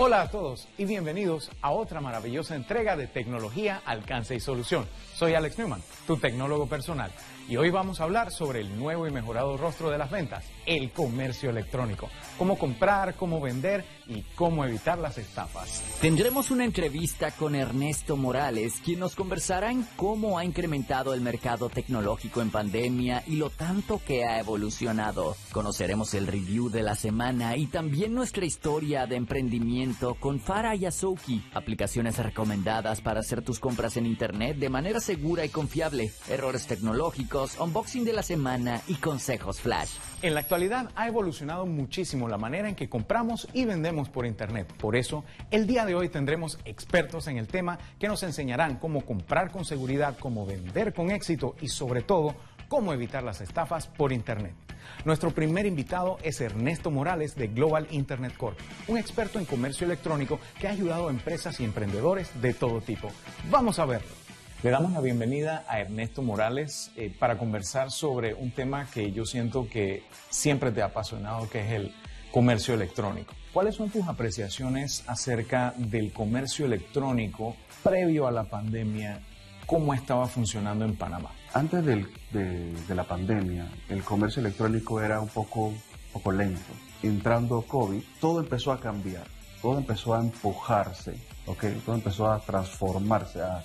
Hola a todos y bienvenidos a otra maravillosa entrega de tecnología, alcance y solución. Soy Alex Newman, tu tecnólogo personal, y hoy vamos a hablar sobre el nuevo y mejorado rostro de las ventas, el comercio electrónico, cómo comprar, cómo vender y cómo evitar las estafas. Tendremos una entrevista con Ernesto Morales, quien nos conversará en cómo ha incrementado el mercado tecnológico en pandemia y lo tanto que ha evolucionado. Conoceremos el review de la semana y también nuestra historia de emprendimiento con Farah Yasuki, aplicaciones recomendadas para hacer tus compras en Internet de manera segura y confiable, errores tecnológicos, unboxing de la semana y consejos flash. En la actualidad ha evolucionado muchísimo la manera en que compramos y vendemos por Internet. Por eso, el día de hoy tendremos expertos en el tema que nos enseñarán cómo comprar con seguridad, cómo vender con éxito y sobre todo, cómo evitar las estafas por Internet. Nuestro primer invitado es Ernesto Morales de Global Internet Corp, un experto en comercio electrónico que ha ayudado a empresas y emprendedores de todo tipo. Vamos a verlo. Le damos la bienvenida a Ernesto Morales eh, para conversar sobre un tema que yo siento que siempre te ha apasionado, que es el comercio electrónico. ¿Cuáles son tus apreciaciones acerca del comercio electrónico previo a la pandemia? ¿Cómo estaba funcionando en Panamá? Antes de, la pandemia, el comercio electrónico era un poco, poco lento. Entrando COVID, todo empezó a cambiar, todo empezó a empujarse, ¿ok? Todo empezó a transformarse. a-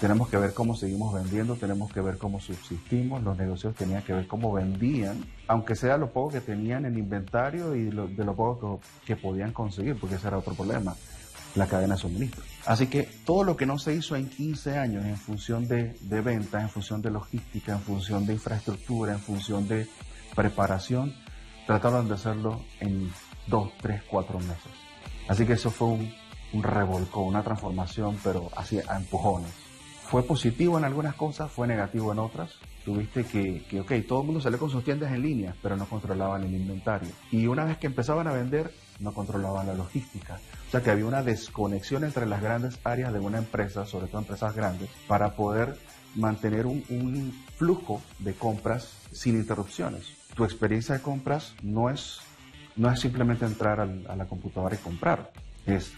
tenemos que ver cómo seguimos vendiendo, tenemos que ver cómo subsistimos, los negocios tenían que ver cómo vendían, aunque sea lo poco que tenían en inventario y de lo poco que, podían conseguir, porque ese era otro problema la cadena de suministro. Así que todo lo que no se hizo en 15 años en función de, de ventas, en función de logística, en función de infraestructura, en función de preparación, trataron de hacerlo en 2, 3, 4 meses. Así que eso fue un, un revolcón, una transformación, pero así a empujones. Fue positivo en algunas cosas, fue negativo en otras. Tuviste que, que, ok, todo el mundo salió con sus tiendas en línea, pero no controlaban el inventario. Y una vez que empezaban a vender, no controlaban la logística. O sea que había una desconexión entre las grandes áreas de una empresa, sobre todo empresas grandes, para poder mantener un, flujo de compras sin interrupciones. Tu experiencia de compras no es, no es simplemente entrar a la computadora y comprar, es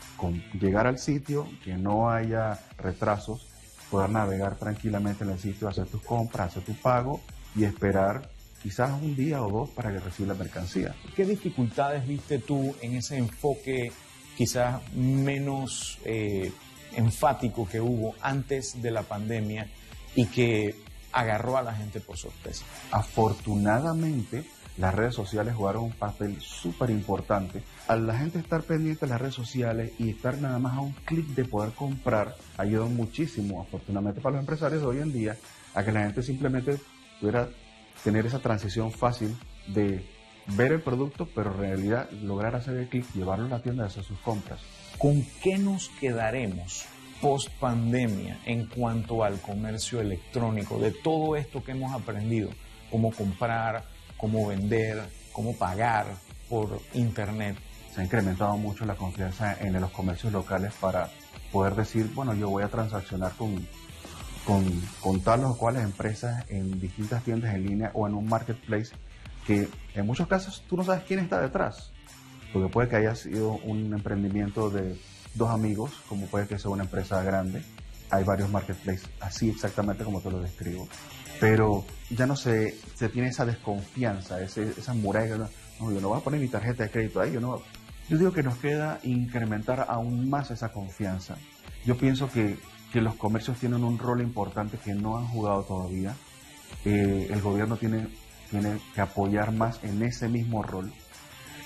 llegar al sitio, que no haya retrasos, poder navegar tranquilamente en el sitio, hacer tus compras, hacer tu pago y esperar quizás un día o dos para que reciba la mercancía. ¿Qué dificultades viste tú en ese enfoque quizás menos eh, enfático que hubo antes de la pandemia y que agarró a la gente por sorpresa? Afortunadamente, las redes sociales jugaron un papel súper importante. Al la gente estar pendiente de las redes sociales y estar nada más a un clic de poder comprar, ayudó muchísimo, afortunadamente para los empresarios de hoy en día, a que la gente simplemente pudiera tener esa transición fácil de ver el producto, pero en realidad lograr hacer el clic, llevarlo a la tienda y hacer sus compras. ¿Con qué nos quedaremos post pandemia en cuanto al comercio electrónico? De todo esto que hemos aprendido, cómo comprar, cómo vender, cómo pagar por internet. Se ha incrementado mucho la confianza en los comercios locales para poder decir, bueno, yo voy a transaccionar con, con, con tales o cuales empresas en distintas tiendas en línea o en un marketplace que en muchos casos tú no sabes quién está detrás, porque puede que haya sido un emprendimiento de dos amigos, como puede que sea una empresa grande. Hay varios marketplaces así exactamente como te lo describo. Pero ya no se, se tiene esa desconfianza, ese, esa muralla. No, yo no voy a poner mi tarjeta de crédito ahí. Yo, no, yo digo que nos queda incrementar aún más esa confianza. Yo pienso que, que los comercios tienen un rol importante que no han jugado todavía. Eh, el gobierno tiene, tiene que apoyar más en ese mismo rol.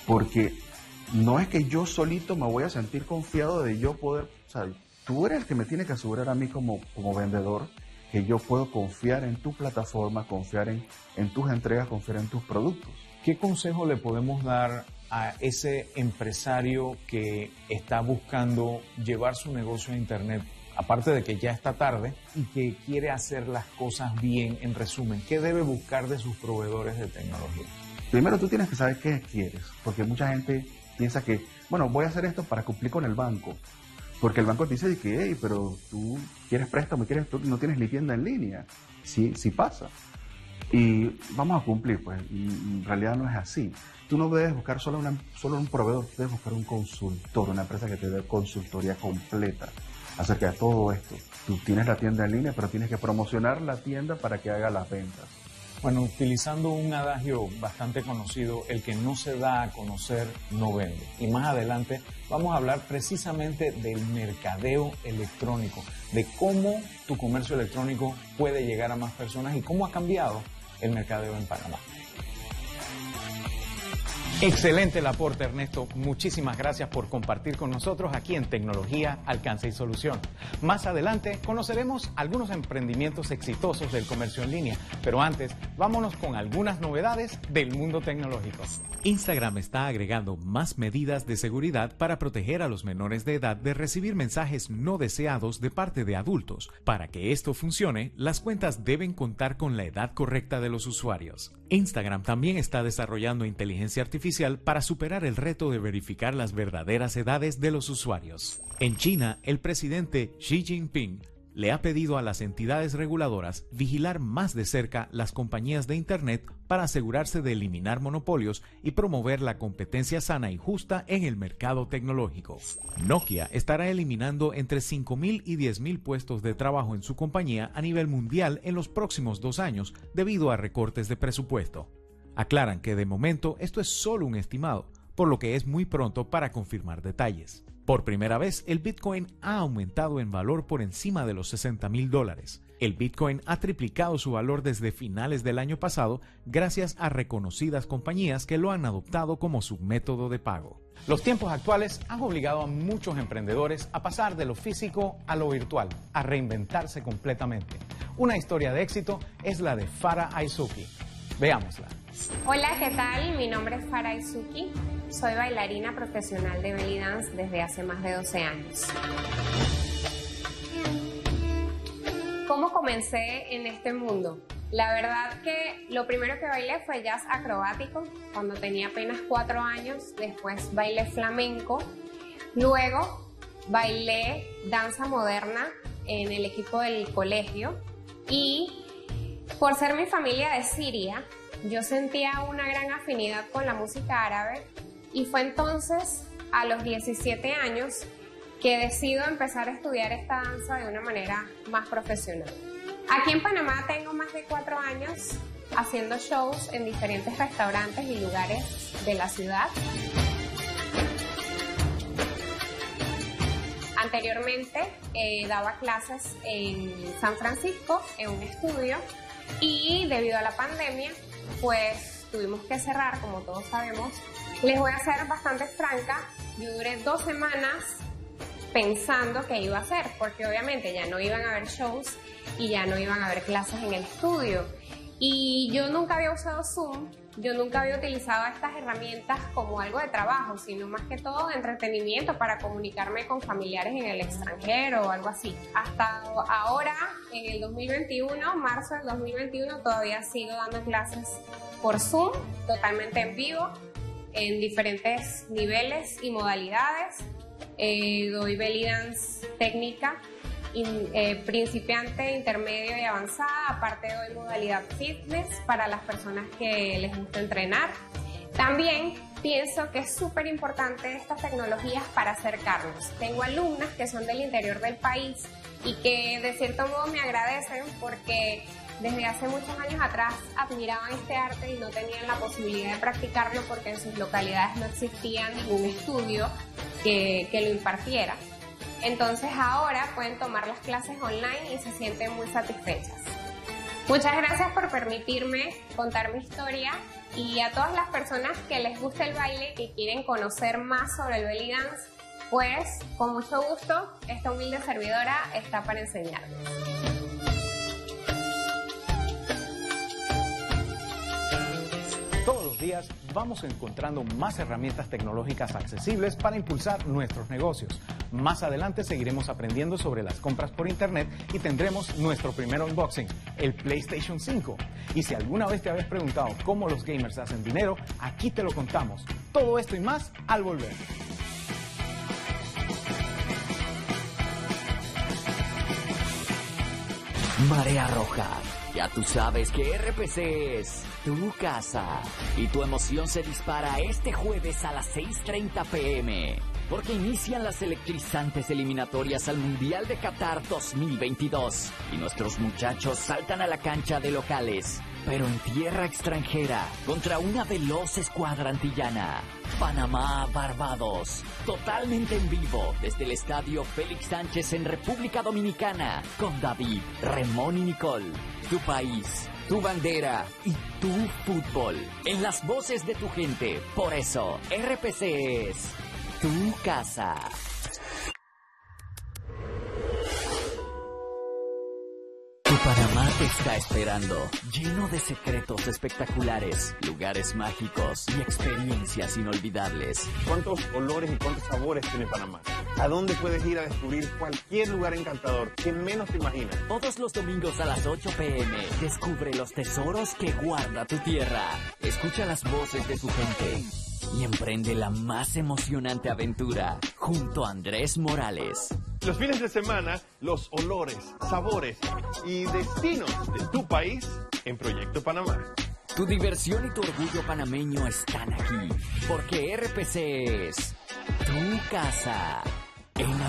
Porque no es que yo solito me voy a sentir confiado de yo poder, o sea, tú eres el que me tiene que asegurar a mí como, como vendedor que yo puedo confiar en tu plataforma, confiar en, en tus entregas, confiar en tus productos. ¿Qué consejo le podemos dar a ese empresario que está buscando llevar su negocio a Internet? Aparte de que ya está tarde y que quiere hacer las cosas bien, en resumen, ¿qué debe buscar de sus proveedores de tecnología? Primero tú tienes que saber qué quieres, porque mucha gente piensa que, bueno, voy a hacer esto para cumplir con el banco. Porque el banco te dice que, hey, pero tú quieres préstamo, quieres, no tienes ni tienda en línea. Sí, sí pasa. Y vamos a cumplir, pues, en realidad no es así. Tú no debes buscar solo, una, solo un proveedor, debes buscar un consultor, una empresa que te dé consultoría completa acerca de todo esto. Tú tienes la tienda en línea, pero tienes que promocionar la tienda para que haga las ventas. Bueno, utilizando un adagio bastante conocido, el que no se da a conocer no vende. Y más adelante vamos a hablar precisamente del mercadeo electrónico, de cómo tu comercio electrónico puede llegar a más personas y cómo ha cambiado el mercadeo en Panamá. Excelente el aporte, Ernesto. Muchísimas gracias por compartir con nosotros aquí en Tecnología, Alcance y Solución. Más adelante conoceremos algunos emprendimientos exitosos del comercio en línea, pero antes vámonos con algunas novedades del mundo tecnológico. Instagram está agregando más medidas de seguridad para proteger a los menores de edad de recibir mensajes no deseados de parte de adultos. Para que esto funcione, las cuentas deben contar con la edad correcta de los usuarios. Instagram también está desarrollando inteligencia artificial para superar el reto de verificar las verdaderas edades de los usuarios. En China, el presidente Xi Jinping le ha pedido a las entidades reguladoras vigilar más de cerca las compañías de Internet para asegurarse de eliminar monopolios y promover la competencia sana y justa en el mercado tecnológico. Nokia estará eliminando entre 5.000 y 10.000 puestos de trabajo en su compañía a nivel mundial en los próximos dos años debido a recortes de presupuesto. Aclaran que de momento esto es solo un estimado, por lo que es muy pronto para confirmar detalles. Por primera vez, el Bitcoin ha aumentado en valor por encima de los 60 mil dólares. El Bitcoin ha triplicado su valor desde finales del año pasado gracias a reconocidas compañías que lo han adoptado como su método de pago. Los tiempos actuales han obligado a muchos emprendedores a pasar de lo físico a lo virtual, a reinventarse completamente. Una historia de éxito es la de Farah Aizuki. Veámosla. Hola, ¿qué tal? Mi nombre es Farah Aizuki. Soy bailarina profesional de belly dance desde hace más de 12 años. ¿Cómo comencé en este mundo? La verdad que lo primero que bailé fue jazz acrobático cuando tenía apenas 4 años, después bailé flamenco, luego bailé danza moderna en el equipo del colegio y por ser mi familia de Siria, yo sentía una gran afinidad con la música árabe y fue entonces, a los 17 años, que decido empezar a estudiar esta danza de una manera más profesional. Aquí en Panamá tengo más de cuatro años haciendo shows en diferentes restaurantes y lugares de la ciudad. Anteriormente eh, daba clases en San Francisco, en un estudio, y debido a la pandemia, pues tuvimos que cerrar, como todos sabemos, les voy a ser bastante franca, yo duré dos semanas pensando qué iba a hacer, porque obviamente ya no iban a haber shows y ya no iban a haber clases en el estudio. Y yo nunca había usado Zoom, yo nunca había utilizado estas herramientas como algo de trabajo, sino más que todo de entretenimiento para comunicarme con familiares en el extranjero o algo así. Hasta ahora, en el 2021, marzo del 2021, todavía sigo dando clases por Zoom, totalmente en vivo en diferentes niveles y modalidades. Eh, doy belly dance técnica, eh, principiante, intermedio y avanzada. Aparte doy modalidad fitness para las personas que les gusta entrenar. También pienso que es súper importante estas tecnologías para acercarnos. Tengo alumnas que son del interior del país y que de cierto modo me agradecen porque desde hace muchos años atrás admiraban este arte y no tenían la posibilidad de practicarlo porque en sus localidades no existía ningún estudio que lo impartiera. Entonces ahora pueden tomar las clases online y se sienten muy satisfechas. Muchas gracias por permitirme contar mi historia y a todas las personas que les gusta el baile y quieren conocer más sobre el belly dance, pues con mucho gusto esta humilde servidora está para enseñarles. días vamos encontrando más herramientas tecnológicas accesibles para impulsar nuestros negocios. Más adelante seguiremos aprendiendo sobre las compras por Internet y tendremos nuestro primer unboxing, el PlayStation 5. Y si alguna vez te habías preguntado cómo los gamers hacen dinero, aquí te lo contamos. Todo esto y más al volver. Marea Roja Ya tú sabes que RPC es tu casa. Y tu emoción se dispara este jueves a las 6.30 pm. Porque inician las electrizantes eliminatorias al Mundial de Qatar 2022. Y nuestros muchachos saltan a la cancha de locales. Pero en tierra extranjera, contra una veloz escuadra antillana. Panamá, Barbados. Totalmente en vivo desde el estadio Félix Sánchez en República Dominicana. Con David, Remón y Nicole. Tu país, tu bandera y tu fútbol. En las voces de tu gente. Por eso, RPC es tu casa. Tu Panamá te está esperando, lleno de secretos espectaculares, lugares mágicos y experiencias inolvidables. ¿Cuántos olores y cuántos sabores tiene Panamá? ¿A dónde puedes ir a descubrir cualquier lugar encantador que menos te imaginas? Todos los domingos a las 8 pm, descubre los tesoros que guarda tu tierra. Escucha las voces de tu gente y emprende la más emocionante aventura junto a Andrés Morales. Los fines de semana, los olores, sabores y destinos de tu país en Proyecto Panamá. Tu diversión y tu orgullo panameño están aquí, porque RPC es tu casa. En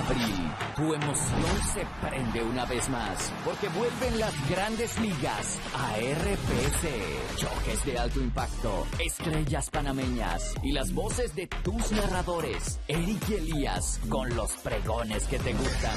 tu emoción se prende una vez más, porque vuelven las grandes ligas a RPC. Choques de alto impacto, estrellas panameñas y las voces de tus narradores, Eric y Elías, con los pregones que te gustan.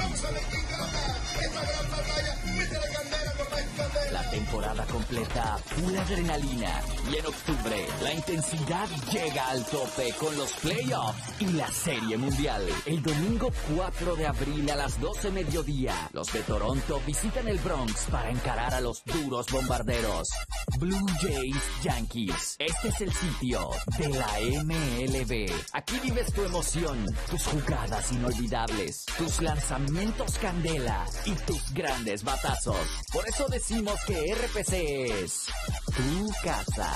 La temporada completa, full adrenalina. Y en octubre, la intensidad llega al tope con los playoffs y la Serie Mundial. El domingo 4 de abril a las 12 mediodía, los de Toronto visitan el Bronx para encarar a los duros bombarderos. Blue Jays Yankees. Este es el sitio de la MLB. Aquí vives tu emoción, tus jugadas inolvidables, tus lanzamientos candela y tus grandes batazos. Por eso decimos que RPC es tu casa.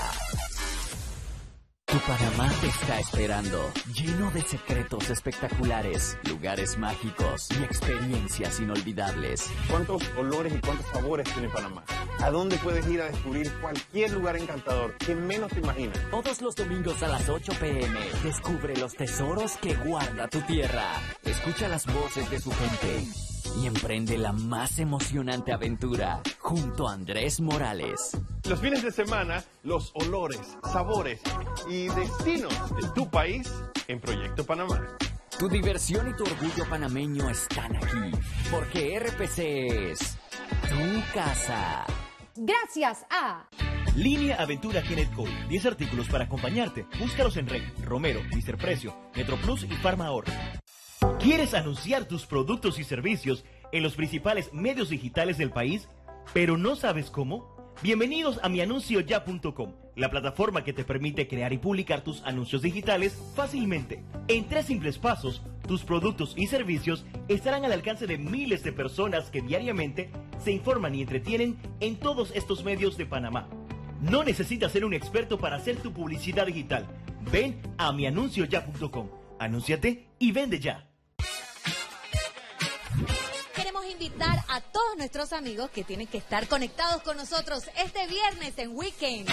Tu Panamá te está esperando, lleno de secretos espectaculares, lugares mágicos y experiencias inolvidables. ¿Cuántos olores y cuántos sabores tiene Panamá? ¿A dónde puedes ir a descubrir cualquier lugar encantador que menos te imaginas? Todos los domingos a las 8 pm, descubre los tesoros que guarda tu tierra. Escucha las voces de su gente y emprende la más emocionante aventura junto a Andrés Morales. Los fines de semana, los olores, sabores y destinos de tu país en Proyecto Panamá. Tu diversión y tu orgullo panameño están aquí, porque RPC es tu casa. Gracias a Línea Aventura Kenneth Cole. 10 artículos para acompañarte. Búscalos en Rey, Romero, Mr. Precio, Metro Plus y Farma Ahorro. ¿Quieres anunciar tus productos y servicios en los principales medios digitales del país, pero no sabes cómo? Bienvenidos a mianuncioya.com, la plataforma que te permite crear y publicar tus anuncios digitales fácilmente. En tres simples pasos, tus productos y servicios estarán al alcance de miles de personas que diariamente se informan y entretienen en todos estos medios de Panamá. No necesitas ser un experto para hacer tu publicidad digital. Ven a mianuncioya.com, anúnciate y vende ya. Invitar a todos nuestros amigos que tienen que estar conectados con nosotros este viernes en Weekend.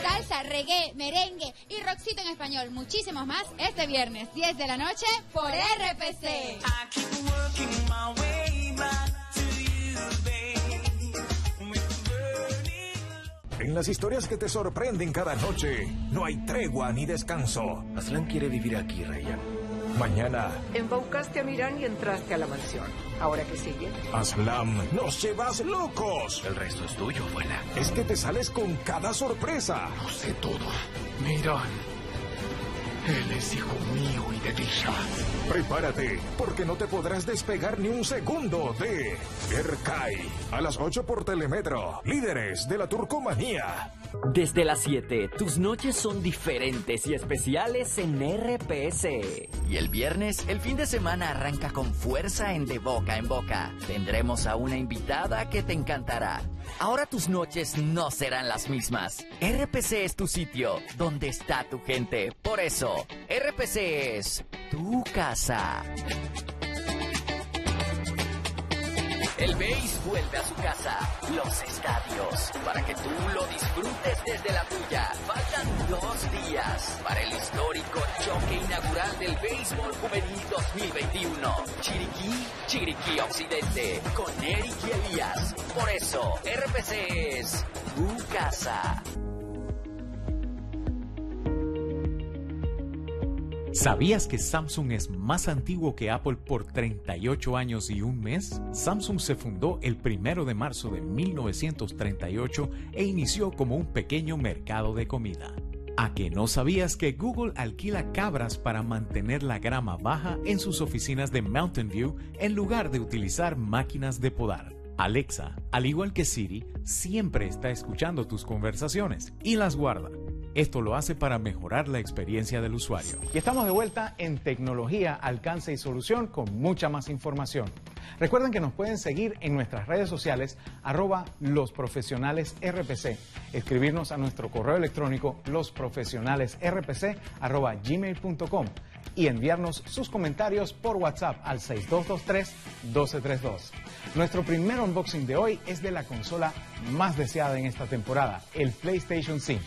Salsa, reggae, merengue y rockcito en español. Muchísimos más este viernes, 10 de la noche, por RPC. En las historias que te sorprenden cada noche, no hay tregua ni descanso. Aslan quiere vivir aquí, Raya. Mañana, Embaucaste a Mirán y entraste a la mansión. ¿Ahora qué sigue? Aslam, nos llevas locos. El resto es tuyo, abuela. Es que te sales con cada sorpresa. Lo sé todo. Mirán. Él es hijo mío y de Disha. Prepárate, porque no te podrás despegar ni un segundo de Erkai. A las 8 por Telemetro, líderes de la turcomanía. Desde las 7, tus noches son diferentes y especiales en RPS. Y el viernes, el fin de semana arranca con fuerza en De Boca en Boca. Tendremos a una invitada que te encantará. Ahora tus noches no serán las mismas. RPC es tu sitio, donde está tu gente. Por eso, RPC es tu casa. El béis vuelve a su casa, los estadios, para que tú lo disfrutes desde la tuya. Faltan dos días para el histórico choque inaugural del béisbol juvenil 2021. Chiriquí, Chiriquí Occidente, con Eric y Elías. Por eso, RPC es tu casa. ¿Sabías que Samsung es más antiguo que Apple por 38 años y un mes? Samsung se fundó el 1 de marzo de 1938 e inició como un pequeño mercado de comida. ¿A que no sabías que Google alquila cabras para mantener la grama baja en sus oficinas de Mountain View en lugar de utilizar máquinas de podar? Alexa, al igual que Siri, siempre está escuchando tus conversaciones y las guarda. Esto lo hace para mejorar la experiencia del usuario. Y estamos de vuelta en tecnología, alcance y solución con mucha más información. Recuerden que nos pueden seguir en nuestras redes sociales arroba los profesionales RPC, escribirnos a nuestro correo electrónico losprofesionalesrpc arroba gmail.com y enviarnos sus comentarios por WhatsApp al 6223-1232. Nuestro primer unboxing de hoy es de la consola más deseada en esta temporada, el PlayStation 5.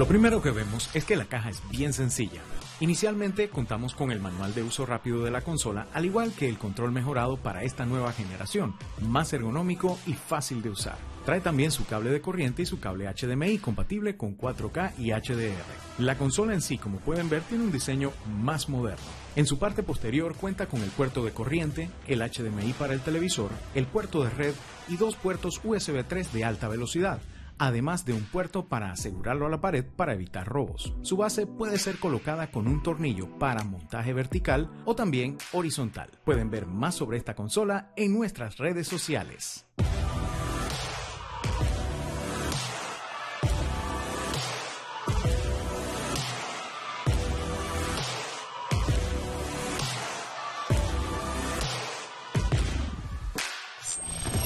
Lo primero que vemos es que la caja es bien sencilla. Inicialmente contamos con el manual de uso rápido de la consola, al igual que el control mejorado para esta nueva generación, más ergonómico y fácil de usar. Trae también su cable de corriente y su cable HDMI compatible con 4K y HDR. La consola en sí, como pueden ver, tiene un diseño más moderno. En su parte posterior cuenta con el puerto de corriente, el HDMI para el televisor, el puerto de red y dos puertos USB 3 de alta velocidad además de un puerto para asegurarlo a la pared para evitar robos. Su base puede ser colocada con un tornillo para montaje vertical o también horizontal. Pueden ver más sobre esta consola en nuestras redes sociales.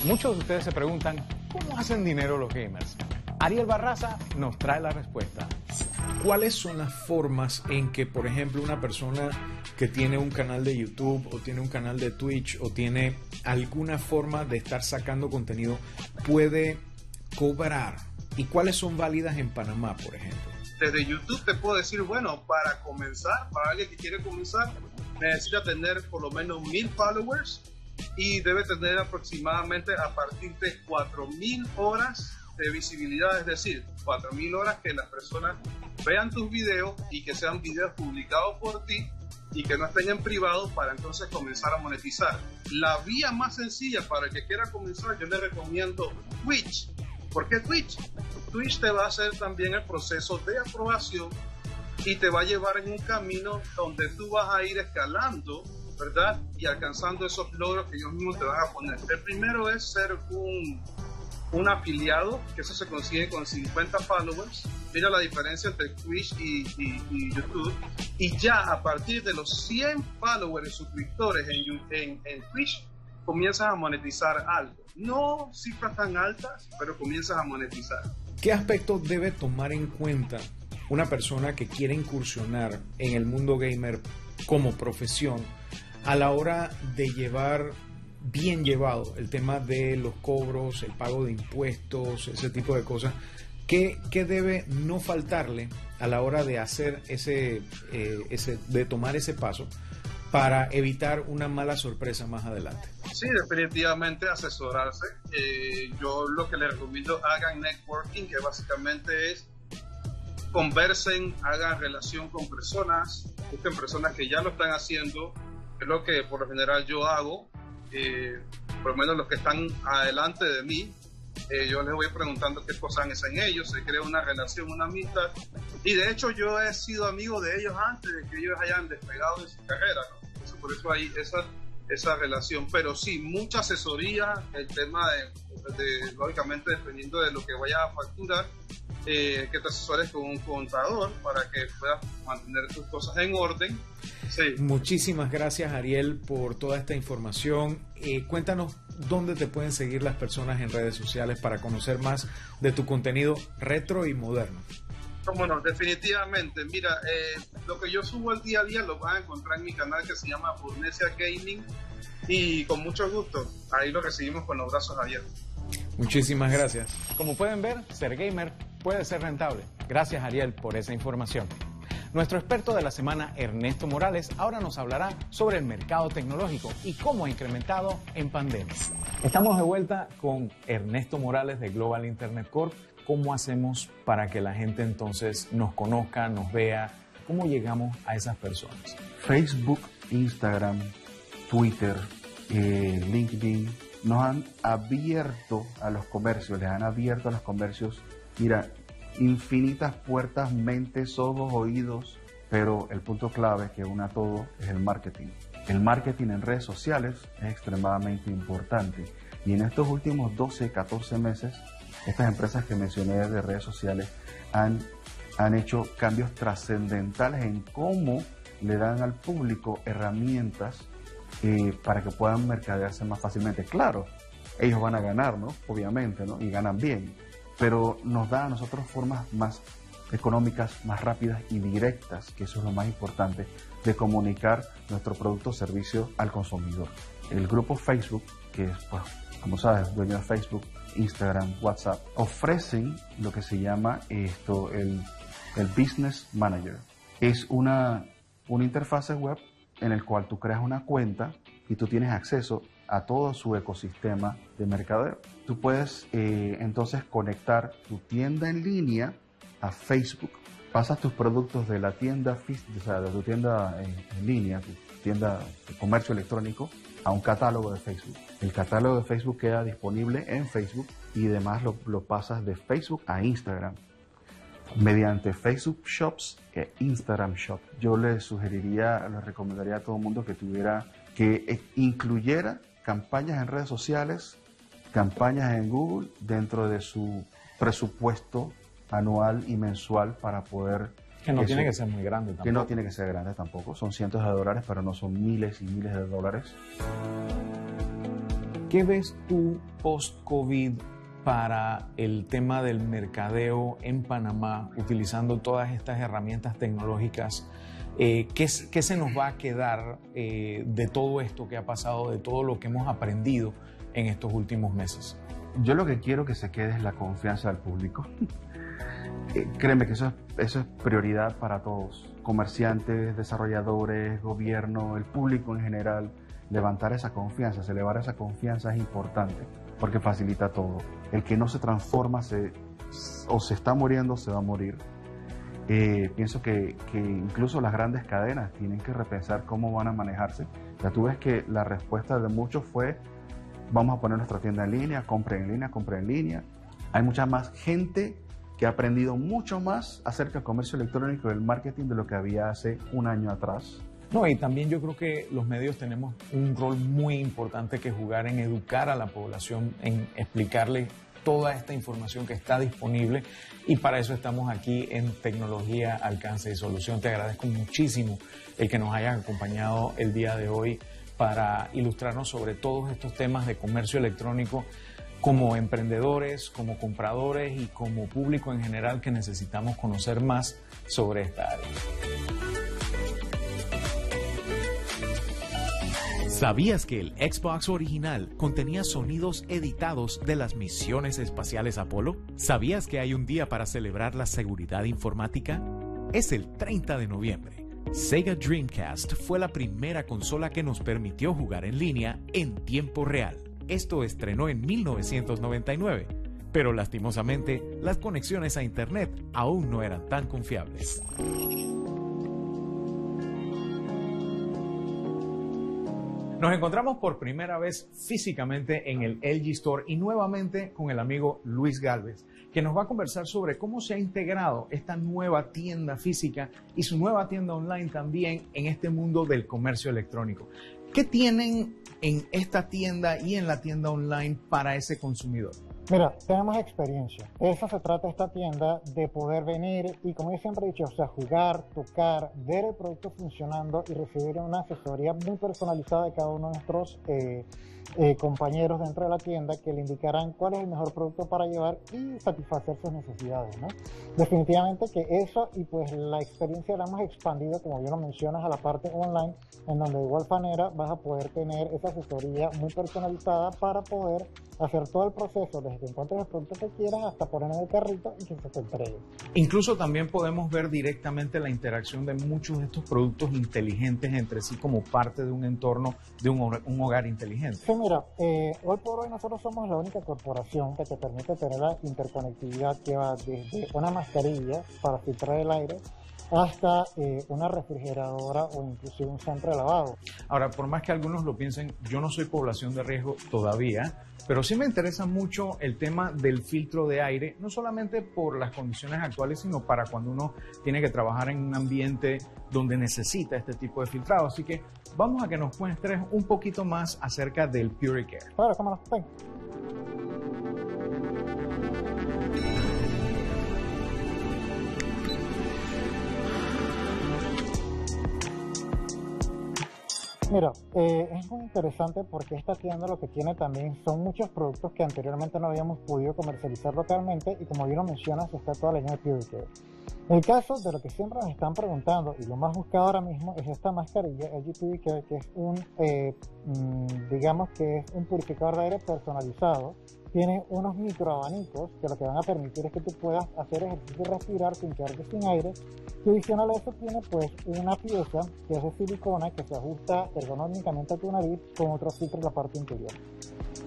Muchos de ustedes se preguntan, ¿cómo hacen dinero los gamers? Ariel Barraza nos trae la respuesta. ¿Cuáles son las formas en que, por ejemplo, una persona que tiene un canal de YouTube o tiene un canal de Twitch o tiene alguna forma de estar sacando contenido puede cobrar? ¿Y cuáles son válidas en Panamá, por ejemplo? Desde YouTube te puedo decir, bueno, para comenzar, para alguien que quiere comenzar, necesita tener por lo menos mil followers y debe tener aproximadamente a partir de 4.000 horas de visibilidad, es decir, 4.000 horas que las personas vean tus videos y que sean videos publicados por ti y que no estén en privado para entonces comenzar a monetizar. La vía más sencilla para el que quiera comenzar, yo le recomiendo Twitch. ¿Por qué Twitch? Twitch te va a hacer también el proceso de aprobación y te va a llevar en un camino donde tú vas a ir escalando ¿verdad? Y alcanzando esos logros que ellos mismos te van a poner. El primero es ser un, un afiliado, que eso se consigue con 50 followers. Mira la diferencia entre Twitch y, YouTube. Y ya a partir de los 100 followers suscriptores en, en, Twitch, comienzas a monetizar algo. No cifras tan altas, pero comienzas a monetizar. ¿Qué aspectos debe tomar en cuenta una persona que quiere incursionar en el mundo gamer como profesión a la hora de llevar bien llevado el tema de los cobros, el pago de impuestos, ese tipo de cosas, ¿qué, debe no faltarle a la hora de hacer ese, eh, ese, de tomar ese paso para evitar una mala sorpresa más adelante? Sí, definitivamente asesorarse. Eh, yo lo que les recomiendo, hagan networking, que básicamente es conversen, hagan relación con personas, busquen personas que ya lo están haciendo, es lo que por lo general yo hago, eh, por lo menos los que están adelante de mí, eh, yo les voy preguntando qué cosas hacen ellos, se crea una relación, una amistad, y de hecho yo he sido amigo de ellos antes de que ellos hayan despegado de su carrera, por eso hay esa, esa relación, pero sí, mucha asesoría, el tema de, lógicamente dependiendo de lo que vaya a facturar, eh, que te asesores con un contador para que puedas mantener tus cosas en orden. Muchísimas gracias Ariel por toda esta información. Eh, cuéntanos dónde te pueden seguir las personas en redes sociales para conocer más de tu contenido retro y moderno. Bueno, definitivamente. Mira, eh, lo que yo subo al día a día lo van a encontrar en mi canal que se llama Burnesia Gaming y con mucho gusto ahí lo recibimos con los brazos abiertos. Muchísimas gracias. Como pueden ver, ser gamer puede ser rentable. Gracias Ariel por esa información. Nuestro experto de la semana, Ernesto Morales, ahora nos hablará sobre el mercado tecnológico y cómo ha incrementado en pandemia. Estamos de vuelta con Ernesto Morales de Global Internet Corp. ¿Cómo hacemos para que la gente entonces nos conozca, nos vea? ¿Cómo llegamos a esas personas? Facebook, Instagram, Twitter, eh, LinkedIn, nos han abierto a los comercios, les han abierto a los comercios, mira, infinitas puertas, mentes, ojos, oídos, pero el punto clave que una todo es el marketing. El marketing en redes sociales es extremadamente importante y en estos últimos 12, 14 meses, estas empresas que mencioné de redes sociales han, han hecho cambios trascendentales en cómo le dan al público herramientas eh, para que puedan mercadearse más fácilmente. Claro, ellos van a ganar, ¿no? Obviamente, ¿no? Y ganan bien, pero nos da a nosotros formas más económicas, más rápidas y directas, que eso es lo más importante, de comunicar nuestro producto o servicio al consumidor. El grupo Facebook, que es, pues, como sabes, dueño de Facebook, Instagram, WhatsApp, ofrecen lo que se llama esto, el, el Business Manager. Es una, una interfase web en el cual tú creas una cuenta y tú tienes acceso a todo su ecosistema de mercadeo. Tú puedes eh, entonces conectar tu tienda en línea a Facebook, pasas tus productos de la tienda, o sea, de tu tienda en, línea, tu tienda de comercio electrónico, a un catálogo de Facebook. El catálogo de Facebook queda disponible en Facebook y además lo, pasas de Facebook a Instagram mediante Facebook Shops e Instagram Shop. Yo le sugeriría, le recomendaría a todo el mundo que tuviera, que eh, incluyera campañas en redes sociales, campañas en Google dentro de su presupuesto anual y mensual para poder... Que no tiene que ser muy grande tampoco. Que no tiene que ser grande tampoco. Son cientos de dólares, pero no son miles y miles de dólares. ¿Qué ves tú post-COVID para el tema del mercadeo en Panamá utilizando todas estas herramientas tecnológicas? Eh, ¿qué, se nos va a quedar eh, de todo esto que ha pasado, de todo lo que hemos aprendido en estos últimos meses? Yo lo que quiero que se quede es la confianza del público. Eh, créeme que eso eso es prioridad para todos, comerciantes, desarrolladores, gobierno, el público en general. Levantar esa confianza, elevar esa confianza es importante porque facilita todo. El que no se transforma se, o se está muriendo, se va a morir. Eh, pienso que, que, incluso las grandes cadenas tienen que repensar cómo van a manejarse. Ya tú ves que la respuesta de muchos fue, vamos a poner nuestra tienda en línea, compre en línea, compre en línea. Hay mucha más gente que ha aprendido mucho más acerca del comercio electrónico y del marketing de lo que había hace un año atrás. No, y también yo creo que los medios tenemos un rol muy importante que jugar en educar a la población, en explicarle toda esta información que está disponible y para eso estamos aquí en Tecnología, Alcance y Solución. Te agradezco muchísimo el que nos hayas acompañado el día de hoy para ilustrarnos sobre todos estos temas de comercio electrónico como emprendedores, como compradores y como público en general que necesitamos conocer más sobre esta área. ¿Sabías que el Xbox original contenía sonidos editados de las misiones espaciales Apolo? ¿Sabías que hay un día para celebrar la seguridad informática? Es el 30 de noviembre. Sega Dreamcast fue la primera consola que nos permitió jugar en línea en tiempo real. Esto estrenó en 1999, pero lastimosamente las conexiones a Internet aún no eran tan confiables. Nos encontramos por primera vez físicamente en el LG Store y nuevamente con el amigo Luis Galvez, que nos va a conversar sobre cómo se ha integrado esta nueva tienda física y su nueva tienda online también en este mundo del comercio electrónico. ¿Qué tienen en esta tienda y en la tienda online para ese consumidor? Mira, tenemos experiencia. Eso se trata esta tienda, de poder venir y como yo siempre he dicho, o sea, jugar, tocar, ver el producto funcionando y recibir una asesoría muy personalizada de cada uno de nuestros eh, eh, compañeros dentro de la tienda que le indicarán cuál es el mejor producto para llevar y satisfacer sus necesidades. ¿no? Definitivamente que eso y pues la experiencia la hemos expandido, como bien lo mencionas, a la parte online, en donde de igual manera vas a poder tener esa asesoría muy personalizada para poder hacer todo el proceso desde que encuentres el producto que quieras hasta poner en el carrito y que se te entregue. Incluso también podemos ver directamente la interacción de muchos de estos productos inteligentes entre sí como parte de un entorno de un, un hogar inteligente. Sí, mira, eh, hoy por hoy nosotros somos la única corporación que te permite tener la interconectividad que va desde una mascarilla para filtrar el aire hasta eh, una refrigeradora o inclusive un centro de lavado. Ahora, por más que algunos lo piensen, yo no soy población de riesgo todavía, pero sí me interesa mucho el tema del filtro de aire, no solamente por las condiciones actuales, sino para cuando uno tiene que trabajar en un ambiente donde necesita este tipo de filtrado. Así que vamos a que nos muestres un poquito más acerca del PuriCare. Claro, cómo no, Mira, eh, es muy interesante porque esta tienda lo que tiene también son muchos productos que anteriormente no habíamos podido comercializar localmente y como bien lo mencionas está toda la línea de. En el caso de lo que siempre nos están preguntando y lo más buscado ahora mismo es esta mascarilla LG que es un, eh, mm, digamos que es un purificador de aire personalizado tiene unos microabanicos que lo que van a permitir es que tú puedas hacer ejercicio y respirar sin quedarte sin aire. Y adicional a eso tiene pues una pieza que es de silicona que se ajusta ergonómicamente a tu nariz con otro filtro en la parte interior.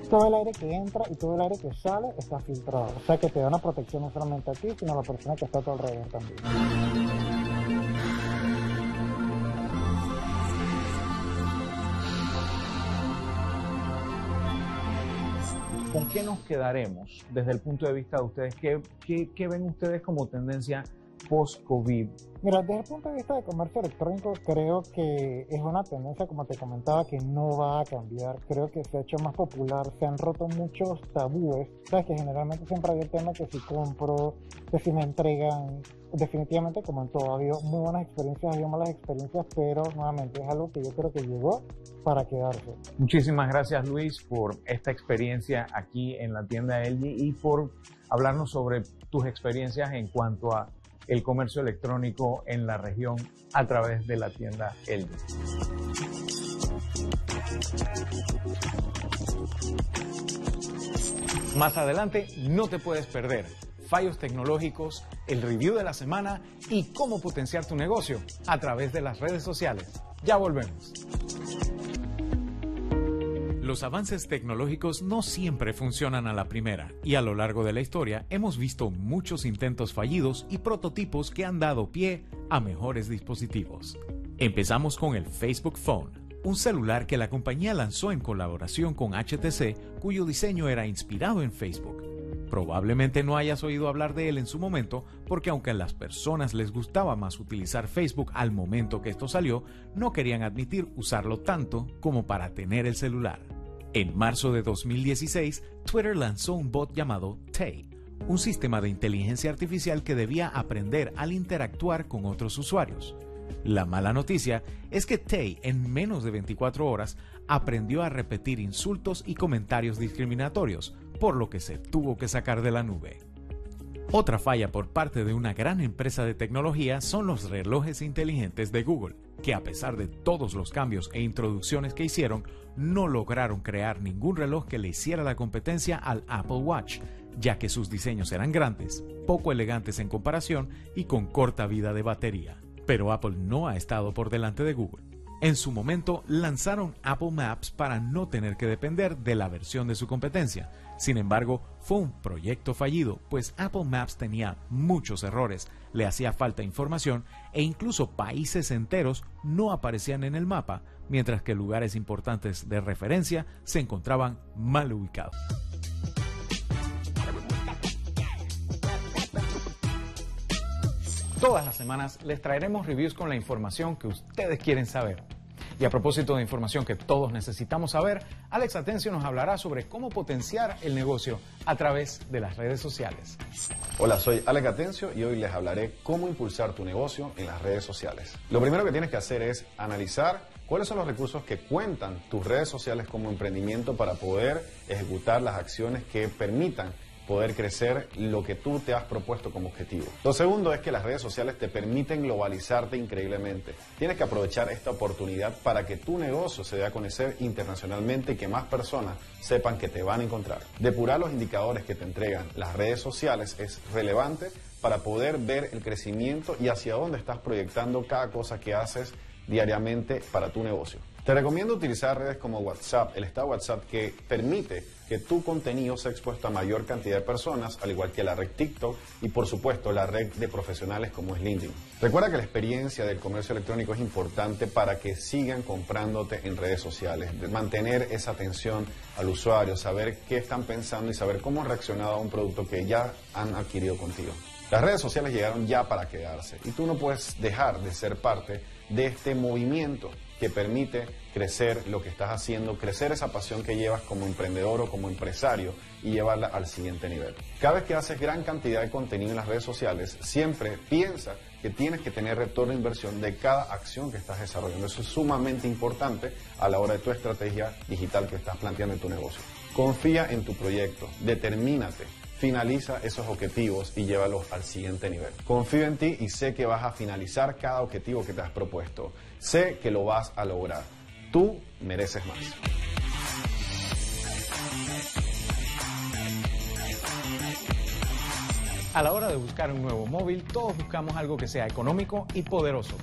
Todo el aire que entra y todo el aire que sale está filtrado. O sea que te da una protección no solamente a ti, sino a la persona que está a tu alrededor también. ¿Con qué nos quedaremos desde el punto de vista de ustedes? ¿Qué, qué, ven ustedes como tendencia post-COVID? Mira, desde el punto de vista de comercio electrónico, creo que es una tendencia, como te comentaba, que no va a cambiar. Creo que se ha hecho más popular, se han roto muchos tabúes. Sabes que generalmente siempre había el tema que si compro, que si me entregan. Definitivamente, como en todo, ha habido muy buenas experiencias, ha habido malas experiencias, pero nuevamente es algo que yo creo que llegó para quedarse. Muchísimas gracias, Luis, por esta experiencia aquí en la tienda LG y por hablarnos sobre tus experiencias en cuanto a el comercio electrónico en la región a través de la tienda LG. Más adelante no te puedes perder fallos tecnológicos, el review de la semana y cómo potenciar tu negocio a través de las redes sociales. Ya volvemos. Los avances tecnológicos no siempre funcionan a la primera y a lo largo de la historia hemos visto muchos intentos fallidos y prototipos que han dado pie a mejores dispositivos. Empezamos con el Facebook Phone, un celular que la compañía lanzó en colaboración con HTC cuyo diseño era inspirado en Facebook. Probablemente no hayas oído hablar de él en su momento porque aunque a las personas les gustaba más utilizar Facebook al momento que esto salió, no querían admitir usarlo tanto como para tener el celular. En marzo de 2016, Twitter lanzó un bot llamado Tay, un sistema de inteligencia artificial que debía aprender al interactuar con otros usuarios. La mala noticia es que Tay en menos de 24 horas aprendió a repetir insultos y comentarios discriminatorios, por lo que se tuvo que sacar de la nube. Otra falla por parte de una gran empresa de tecnología son los relojes inteligentes de Google que a pesar de todos los cambios e introducciones que hicieron, no lograron crear ningún reloj que le hiciera la competencia al Apple Watch, ya que sus diseños eran grandes, poco elegantes en comparación y con corta vida de batería. Pero Apple no ha estado por delante de Google. En su momento lanzaron Apple Maps para no tener que depender de la versión de su competencia. Sin embargo, fue un proyecto fallido, pues Apple Maps tenía muchos errores, le hacía falta información e incluso países enteros no aparecían en el mapa, mientras que lugares importantes de referencia se encontraban mal ubicados. Todas las semanas les traeremos reviews con la información que ustedes quieren saber. Y a propósito de información que todos necesitamos saber, Alex Atencio nos hablará sobre cómo potenciar el negocio a través de las redes sociales. Hola, soy Alex Atencio y hoy les hablaré cómo impulsar tu negocio en las redes sociales. Lo primero que tienes que hacer es analizar cuáles son los recursos que cuentan tus redes sociales como emprendimiento para poder ejecutar las acciones que permitan poder crecer lo que tú te has propuesto como objetivo. Lo segundo es que las redes sociales te permiten globalizarte increíblemente. Tienes que aprovechar esta oportunidad para que tu negocio se dé a conocer internacionalmente y que más personas sepan que te van a encontrar. Depurar los indicadores que te entregan las redes sociales es relevante para poder ver el crecimiento y hacia dónde estás proyectando cada cosa que haces diariamente para tu negocio. Te recomiendo utilizar redes como WhatsApp, el estado WhatsApp que permite que tu contenido sea expuesto a mayor cantidad de personas, al igual que la red TikTok y por supuesto la red de profesionales como es LinkedIn. Recuerda que la experiencia del comercio electrónico es importante para que sigan comprándote en redes sociales, mantener esa atención al usuario, saber qué están pensando y saber cómo han reaccionado a un producto que ya han adquirido contigo. Las redes sociales llegaron ya para quedarse y tú no puedes dejar de ser parte de este movimiento que permite crecer lo que estás haciendo, crecer esa pasión que llevas como emprendedor o como empresario y llevarla al siguiente nivel. Cada vez que haces gran cantidad de contenido en las redes sociales, siempre piensa que tienes que tener retorno de inversión de cada acción que estás desarrollando. Eso es sumamente importante a la hora de tu estrategia digital que estás planteando en tu negocio. Confía en tu proyecto, determínate finaliza esos objetivos y llévalos al siguiente nivel. Confío en ti y sé que vas a finalizar cada objetivo que te has propuesto. Sé que lo vas a lograr. Tú mereces más. A la hora de buscar un nuevo móvil, todos buscamos algo que sea económico y poderoso.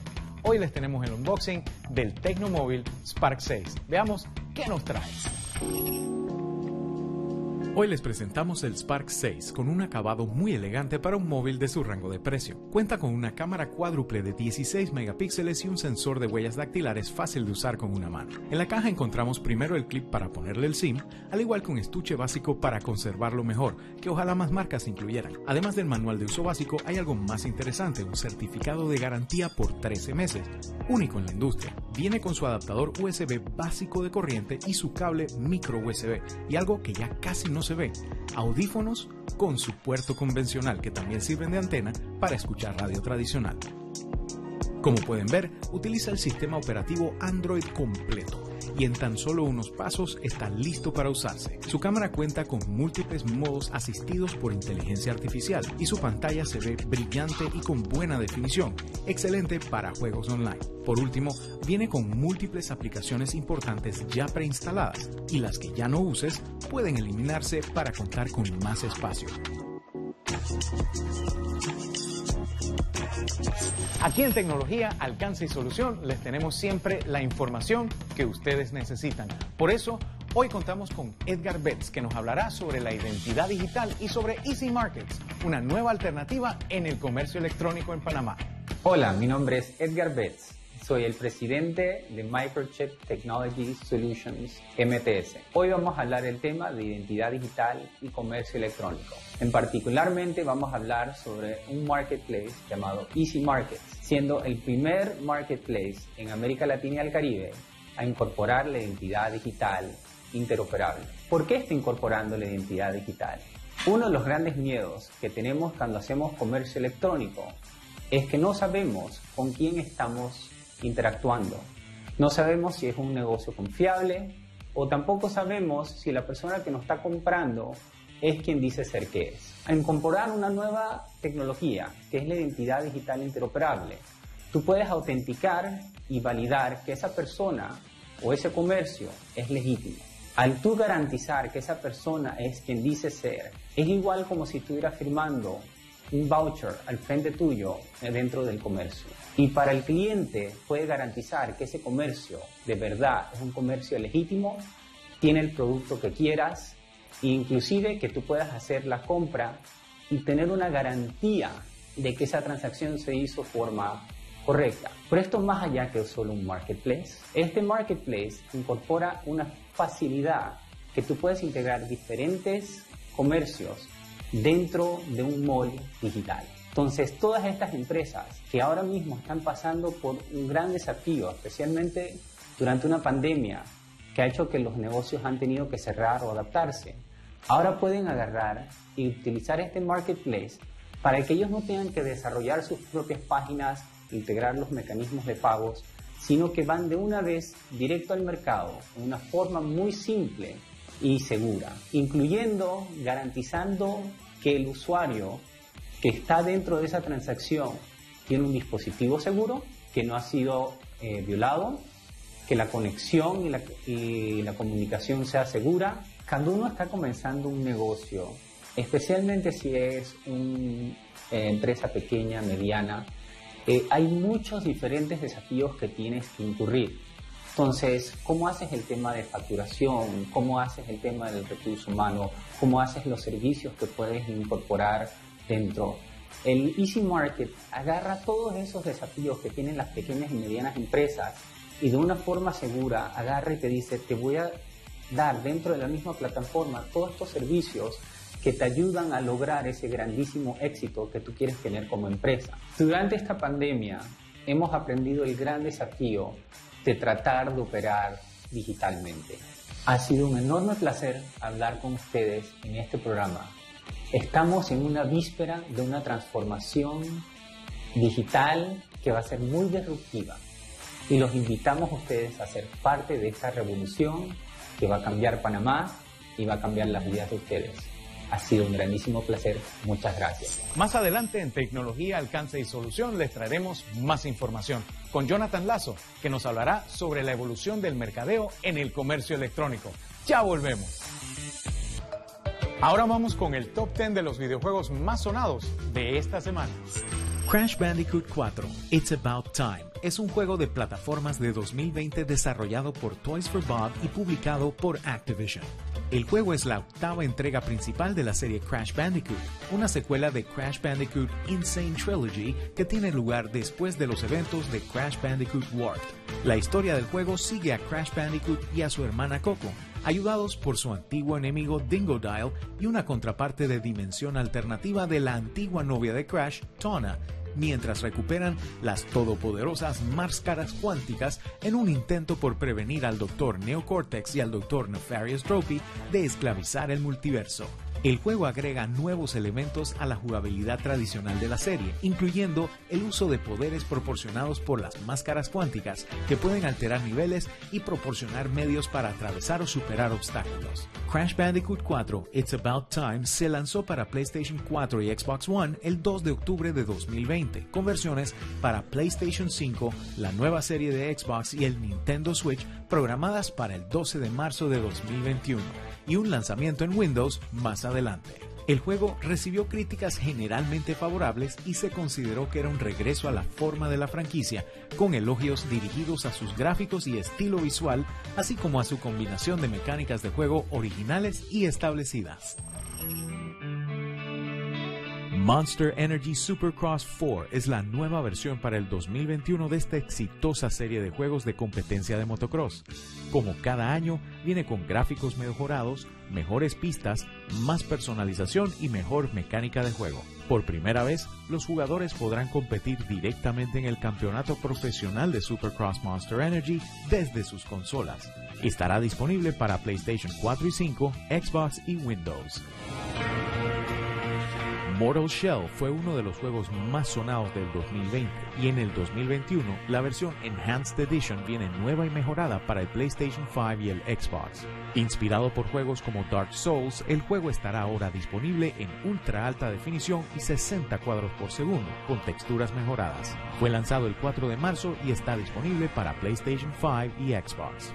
Hoy les tenemos el unboxing del Tecnomóvil Spark 6. Veamos qué nos trae. Hoy les presentamos el Spark 6 con un acabado muy elegante para un móvil de su rango de precio. Cuenta con una cámara cuádruple de 16 megapíxeles y un sensor de huellas dactilares fácil de usar con una mano. En la caja encontramos primero el clip para ponerle el SIM, al igual que un estuche básico para conservarlo mejor, que ojalá más marcas incluyeran. Además del manual de uso básico, hay algo más interesante, un certificado de garantía por 13 meses, único en la industria. Viene con su adaptador USB básico de corriente y su cable micro USB, y algo que ya casi no se ve, audífonos con su puerto convencional que también sirven de antena para escuchar radio tradicional. Como pueden ver, utiliza el sistema operativo Android completo y en tan solo unos pasos está listo para usarse. Su cámara cuenta con múltiples modos asistidos por inteligencia artificial y su pantalla se ve brillante y con buena definición, excelente para juegos online. Por último, viene con múltiples aplicaciones importantes ya preinstaladas y las que ya no uses pueden eliminarse para contar con más espacio. Aquí en Tecnología, Alcance y Solución les tenemos siempre la información que ustedes necesitan. Por eso, hoy contamos con Edgar Betts, que nos hablará sobre la identidad digital y sobre Easy Markets, una nueva alternativa en el comercio electrónico en Panamá. Hola, mi nombre es Edgar Betts. Soy el presidente de Microchip Technology Solutions, MTS. Hoy vamos a hablar del tema de identidad digital y comercio electrónico. En particularmente vamos a hablar sobre un marketplace llamado Easy Markets, siendo el primer marketplace en América Latina y el Caribe a incorporar la identidad digital interoperable. ¿Por qué está incorporando la identidad digital? Uno de los grandes miedos que tenemos cuando hacemos comercio electrónico es que no sabemos con quién estamos interactuando. No sabemos si es un negocio confiable o tampoco sabemos si la persona que nos está comprando es quien dice ser que es. En incorporar una nueva tecnología, que es la identidad digital interoperable, tú puedes autenticar y validar que esa persona o ese comercio es legítimo. Al tú garantizar que esa persona es quien dice ser, es igual como si estuvieras firmando un voucher al frente tuyo dentro del comercio. Y para el cliente puede garantizar que ese comercio de verdad es un comercio legítimo, tiene el producto que quieras, e inclusive que tú puedas hacer la compra y tener una garantía de que esa transacción se hizo de forma correcta. Pero esto más allá que solo un marketplace. Este marketplace incorpora una facilidad que tú puedes integrar diferentes comercios dentro de un mall digital. Entonces, todas estas empresas que ahora mismo están pasando por un gran desafío, especialmente durante una pandemia que ha hecho que los negocios han tenido que cerrar o adaptarse. Ahora pueden agarrar y utilizar este marketplace para que ellos no tengan que desarrollar sus propias páginas, integrar los mecanismos de pagos, sino que van de una vez directo al mercado de una forma muy simple y segura, incluyendo garantizando que el usuario que está dentro de esa transacción tiene un dispositivo seguro, que no ha sido eh, violado, que la conexión y la, comunicación sea segura. Cuando uno está comenzando un negocio, especialmente si es una eh, empresa pequeña, mediana, eh, hay muchos diferentes desafíos que tienes que incurrir. Entonces, ¿cómo haces el tema de facturación? ¿Cómo haces el tema del recurso humano? ¿Cómo haces los servicios que puedes incorporar dentro? El Easy Market agarra todos esos desafíos que tienen las pequeñas y medianas empresas y de una forma segura agarra y te dice, te voy a dar dentro de la misma plataforma todos estos servicios que te ayudan a lograr ese grandísimo éxito que tú quieres tener como empresa. Durante esta pandemia hemos aprendido el gran desafío de tratar de operar digitalmente. Ha sido un enorme placer hablar con ustedes en este programa. Estamos en una víspera de una transformación digital que va a ser muy disruptiva y los invitamos a ustedes a ser parte de esta revolución que va a cambiar Panamá y va a cambiar las vidas de ustedes. Ha sido un grandísimo placer. Muchas gracias. Más adelante en Tecnología, Alcance y Solución les traeremos más información con Jonathan Lazo, que nos hablará sobre la evolución del mercadeo en el comercio electrónico. Ya volvemos. Ahora vamos con el top 10 de los videojuegos más sonados de esta semana. Crash Bandicoot 4, It's About Time, es un juego de plataformas de 2020 desarrollado por Toys for Bob y publicado por Activision. El juego es la octava entrega principal de la serie Crash Bandicoot, una secuela de Crash Bandicoot Insane Trilogy que tiene lugar después de los eventos de Crash Bandicoot Warped. La historia del juego sigue a Crash Bandicoot y a su hermana Coco, ayudados por su antiguo enemigo Dingodile y una contraparte de dimensión alternativa de la antigua novia de Crash, Tona, mientras recuperan las todopoderosas máscaras cuánticas en un intento por prevenir al Dr. Neocortex y al Dr. Nefarious Trophy de esclavizar el multiverso. El juego agrega nuevos elementos a la jugabilidad tradicional de la serie, incluyendo el uso de poderes proporcionados por las máscaras cuánticas que pueden alterar niveles y proporcionar medios para atravesar o superar obstáculos. Crash Bandicoot 4 It's About Time se lanzó para PlayStation 4 y Xbox One el 2 de octubre de 2020, con versiones para PlayStation 5, la nueva serie de Xbox y el Nintendo Switch programadas para el 12 de marzo de 2021 y un lanzamiento en Windows más adelante. El juego recibió críticas generalmente favorables y se consideró que era un regreso a la forma de la franquicia, con elogios dirigidos a sus gráficos y estilo visual, así como a su combinación de mecánicas de juego originales y establecidas. Monster Energy Supercross 4 es la nueva versión para el 2021 de esta exitosa serie de juegos de competencia de motocross. Como cada año, viene con gráficos mejorados, mejores pistas, más personalización y mejor mecánica de juego. Por primera vez, los jugadores podrán competir directamente en el campeonato profesional de Supercross Monster Energy desde sus consolas. Estará disponible para PlayStation 4 y 5, Xbox y Windows. Mortal Shell fue uno de los juegos más sonados del 2020 y en el 2021 la versión Enhanced Edition viene nueva y mejorada para el PlayStation 5 y el Xbox. Inspirado por juegos como Dark Souls, el juego estará ahora disponible en ultra alta definición y 60 cuadros por segundo, con texturas mejoradas. Fue lanzado el 4 de marzo y está disponible para PlayStation 5 y Xbox.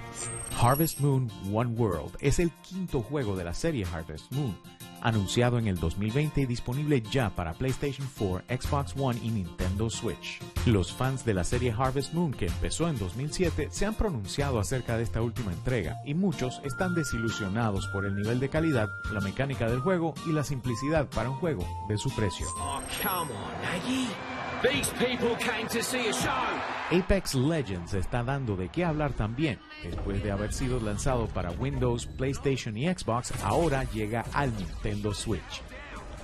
Harvest Moon One World es el quinto juego de la serie Harvest Moon anunciado en el 2020 y disponible ya para PlayStation 4, Xbox One y Nintendo Switch. Los fans de la serie Harvest Moon que empezó en 2007 se han pronunciado acerca de esta última entrega y muchos están desilusionados por el nivel de calidad, la mecánica del juego y la simplicidad para un juego de su precio. Oh, come on, Apex Legends está dando de qué hablar también. Después de haber sido lanzado para Windows, PlayStation y Xbox, ahora llega al Nintendo Switch.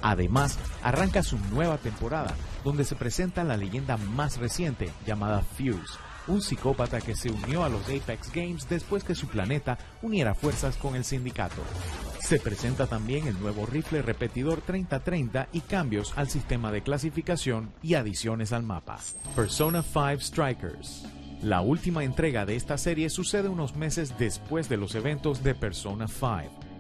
Además, arranca su nueva temporada, donde se presenta la leyenda más reciente llamada Fuse, un psicópata que se unió a los Apex Games después que su planeta uniera fuerzas con el sindicato. Se presenta también el nuevo rifle repetidor 3030 y cambios al sistema de clasificación y adiciones al mapa. Persona 5 Strikers. La última entrega de esta serie sucede unos meses después de los eventos de Persona 5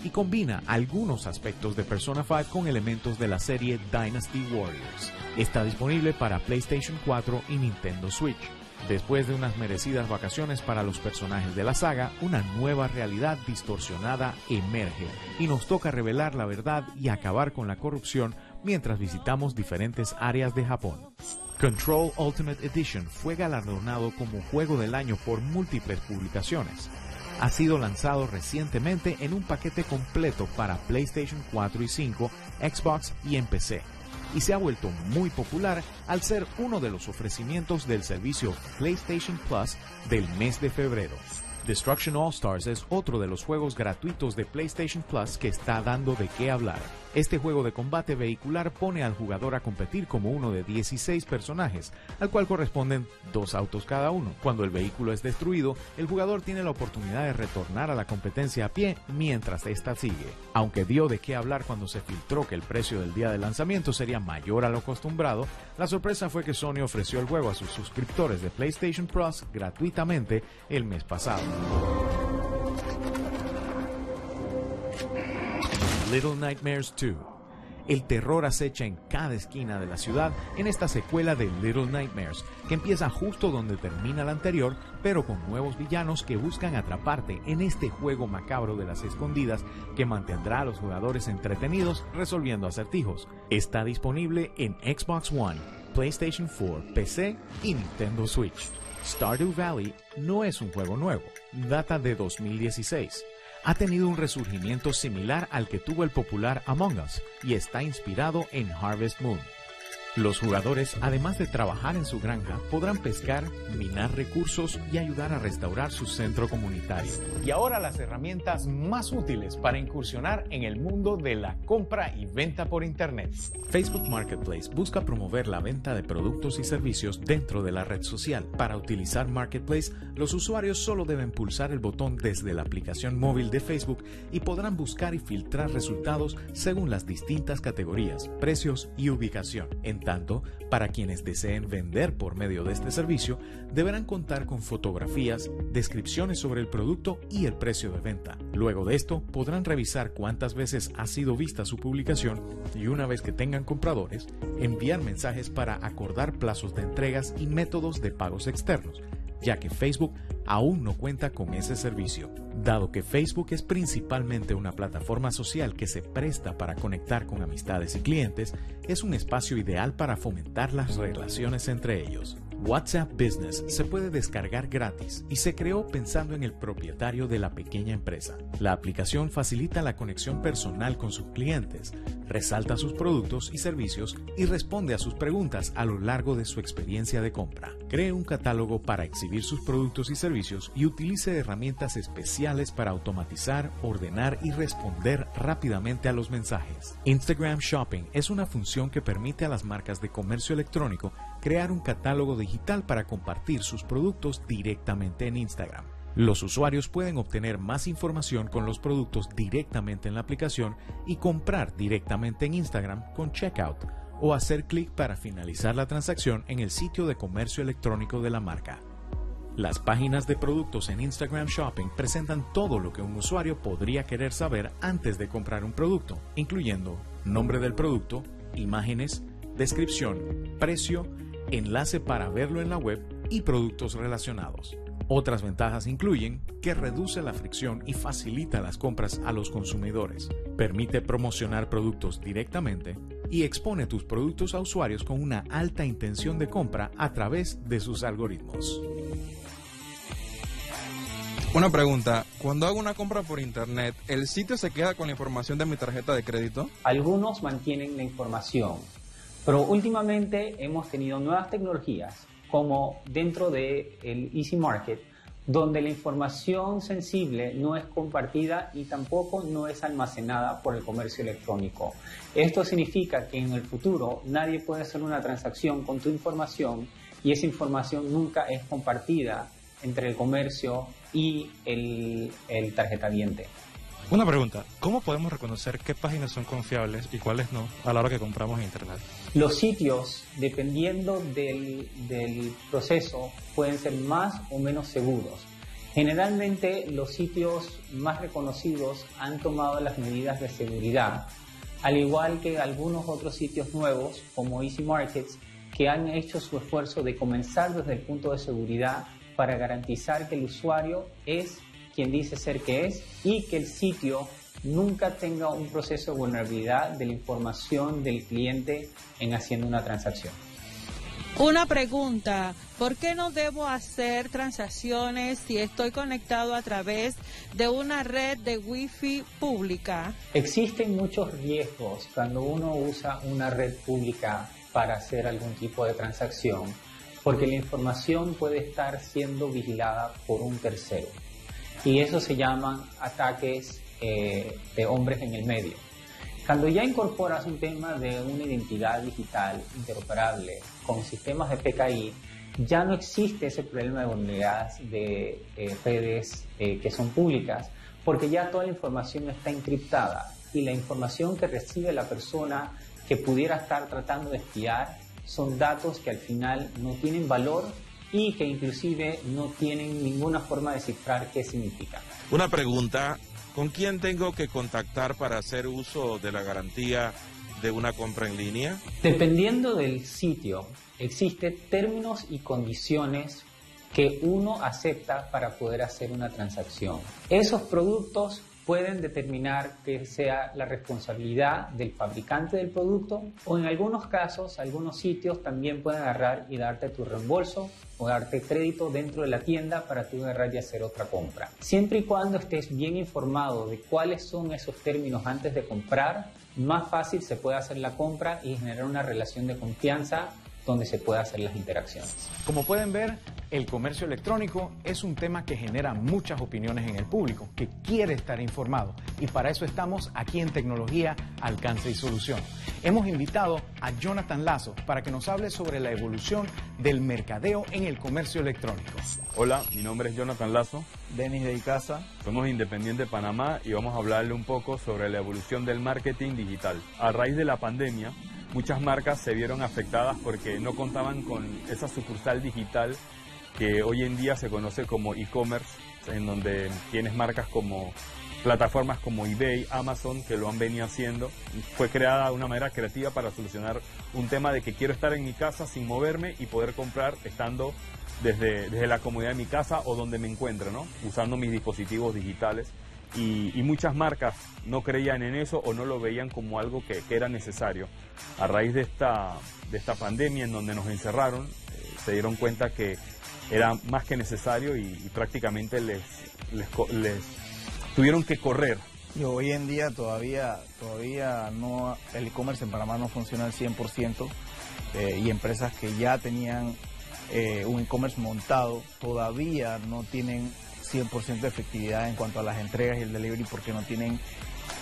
y combina algunos aspectos de Persona 5 con elementos de la serie Dynasty Warriors. Está disponible para PlayStation 4 y Nintendo Switch. Después de unas merecidas vacaciones para los personajes de la saga, una nueva realidad distorsionada emerge y nos toca revelar la verdad y acabar con la corrupción mientras visitamos diferentes áreas de Japón. Control Ultimate Edition fue galardonado como Juego del Año por múltiples publicaciones ha sido lanzado recientemente en un paquete completo para PlayStation 4 y 5, Xbox y PC, y se ha vuelto muy popular al ser uno de los ofrecimientos del servicio PlayStation Plus del mes de febrero. Destruction All Stars es otro de los juegos gratuitos de PlayStation Plus que está dando de qué hablar. Este juego de combate vehicular pone al jugador a competir como uno de 16 personajes, al cual corresponden dos autos cada uno. Cuando el vehículo es destruido, el jugador tiene la oportunidad de retornar a la competencia a pie mientras esta sigue. Aunque dio de qué hablar cuando se filtró que el precio del día de lanzamiento sería mayor a lo acostumbrado, la sorpresa fue que Sony ofreció el juego a sus suscriptores de PlayStation Plus gratuitamente el mes pasado. Little Nightmares 2. El terror acecha en cada esquina de la ciudad en esta secuela de Little Nightmares, que empieza justo donde termina la anterior, pero con nuevos villanos que buscan atraparte en este juego macabro de las escondidas que mantendrá a los jugadores entretenidos resolviendo acertijos. Está disponible en Xbox One, PlayStation 4, PC y Nintendo Switch. Stardew Valley no es un juego nuevo, data de 2016 ha tenido un resurgimiento similar al que tuvo el popular Among Us y está inspirado en Harvest Moon. Los jugadores, además de trabajar en su granja, podrán pescar, minar recursos y ayudar a restaurar su centro comunitario. Y ahora las herramientas más útiles para incursionar en el mundo de la compra y venta por Internet. Facebook Marketplace busca promover la venta de productos y servicios dentro de la red social. Para utilizar Marketplace, los usuarios solo deben pulsar el botón desde la aplicación móvil de Facebook y podrán buscar y filtrar resultados según las distintas categorías, precios y ubicación tanto, para quienes deseen vender por medio de este servicio, deberán contar con fotografías, descripciones sobre el producto y el precio de venta. Luego de esto, podrán revisar cuántas veces ha sido vista su publicación y una vez que tengan compradores, enviar mensajes para acordar plazos de entregas y métodos de pagos externos, ya que Facebook aún no cuenta con ese servicio. Dado que Facebook es principalmente una plataforma social que se presta para conectar con amistades y clientes, es un espacio ideal para fomentar las relaciones entre ellos. WhatsApp Business se puede descargar gratis y se creó pensando en el propietario de la pequeña empresa. La aplicación facilita la conexión personal con sus clientes, resalta sus productos y servicios y responde a sus preguntas a lo largo de su experiencia de compra. Cree un catálogo para exhibir sus productos y servicios y utilice herramientas especiales para automatizar, ordenar y responder rápidamente a los mensajes. Instagram Shopping es una función que permite a las marcas de comercio electrónico crear un catálogo digital para compartir sus productos directamente en Instagram. Los usuarios pueden obtener más información con los productos directamente en la aplicación y comprar directamente en Instagram con checkout o hacer clic para finalizar la transacción en el sitio de comercio electrónico de la marca. Las páginas de productos en Instagram Shopping presentan todo lo que un usuario podría querer saber antes de comprar un producto, incluyendo nombre del producto, imágenes, descripción, precio, enlace para verlo en la web y productos relacionados. Otras ventajas incluyen que reduce la fricción y facilita las compras a los consumidores, permite promocionar productos directamente y expone tus productos a usuarios con una alta intención de compra a través de sus algoritmos. Una pregunta, cuando hago una compra por internet, ¿el sitio se queda con la información de mi tarjeta de crédito? Algunos mantienen la información, pero últimamente hemos tenido nuevas tecnologías, como dentro del el Easy Market, donde la información sensible no es compartida y tampoco no es almacenada por el comercio electrónico. Esto significa que en el futuro nadie puede hacer una transacción con tu información y esa información nunca es compartida entre el comercio y el, el. Una pregunta, ¿cómo podemos reconocer qué páginas son confiables y cuáles no a la hora que compramos en Internet? Los sitios, dependiendo del, del proceso, pueden ser más o menos seguros. Generalmente los sitios más reconocidos han tomado las medidas de seguridad, al igual que algunos otros sitios nuevos como Easy Markets que han hecho su esfuerzo de comenzar desde el punto de seguridad para garantizar que el usuario es quien dice ser que es y que el sitio nunca tenga un proceso de vulnerabilidad de la información del cliente en haciendo una transacción. Una pregunta, ¿por qué no debo hacer transacciones si estoy conectado a través de una red de Wi-Fi pública? Existen muchos riesgos cuando uno usa una red pública para hacer algún tipo de transacción, porque la información puede estar siendo vigilada por un tercero. Y eso se llaman ataques eh, de hombres en el medio. Cuando ya incorporas un tema de una identidad digital interoperable con sistemas de PKI, ya no existe ese problema de vulnerabilidad de eh, redes eh, que son públicas, porque ya toda la información está encriptada y la información que recibe la persona que pudiera estar tratando de espiar son datos que al final no tienen valor y que inclusive no tienen ninguna forma de cifrar qué significa. Una pregunta, ¿con quién tengo que contactar para hacer uso de la garantía de una compra en línea? Dependiendo del sitio, existen términos y condiciones que uno acepta para poder hacer una transacción. Esos productos pueden determinar que sea la responsabilidad del fabricante del producto o en algunos casos, algunos sitios también pueden agarrar y darte tu reembolso o darte crédito dentro de la tienda para tú agarrar y hacer otra compra. Siempre y cuando estés bien informado de cuáles son esos términos antes de comprar, más fácil se puede hacer la compra y generar una relación de confianza donde se pueda hacer las interacciones. Como pueden ver, el comercio electrónico es un tema que genera muchas opiniones en el público, que quiere estar informado. Y para eso estamos aquí en Tecnología, Alcance y Solución. Hemos invitado a Jonathan Lazo para que nos hable sobre la evolución del mercadeo en el comercio electrónico. Hola, mi nombre es Jonathan Lazo. Denis de Icaza. Somos Independiente Panamá y vamos a hablarle un poco sobre la evolución del marketing digital. A raíz de la pandemia, muchas marcas se vieron afectadas porque no contaban con esa sucursal digital que hoy en día se conoce como e-commerce, en donde tienes marcas como plataformas como eBay, Amazon, que lo han venido haciendo. Fue creada de una manera creativa para solucionar un tema de que quiero estar en mi casa sin moverme y poder comprar estando desde, desde la comodidad de mi casa o donde me encuentre, ¿no? usando mis dispositivos digitales. Y, muchas marcas no creían en eso o no lo veían como algo que, era necesario. A raíz de esta, de esta pandemia en donde nos encerraron, eh, se dieron cuenta que era más que necesario y, prácticamente les, les, tuvieron que correr. Y hoy en día todavía, todavía no, el e-commerce en Panamá no funciona al 100% eh, y empresas que ya tenían eh, un e-commerce montado todavía no tienen 100% de efectividad en cuanto a las entregas y el delivery porque no tienen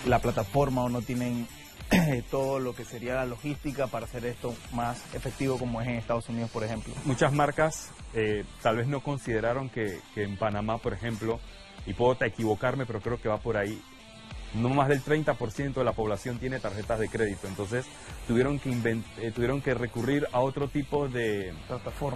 la plataforma o no tienen todo lo que sería la logística para hacer esto más efectivo como es en Estados Unidos, por ejemplo. Muchas marcas eh, tal vez no consideraron que, en Panamá, por ejemplo, y puedo equivocarme, pero creo que va por ahí, no más del 30% de la población tiene tarjetas de crédito. Entonces tuvieron que, eh, tuvieron que recurrir a otro tipo de,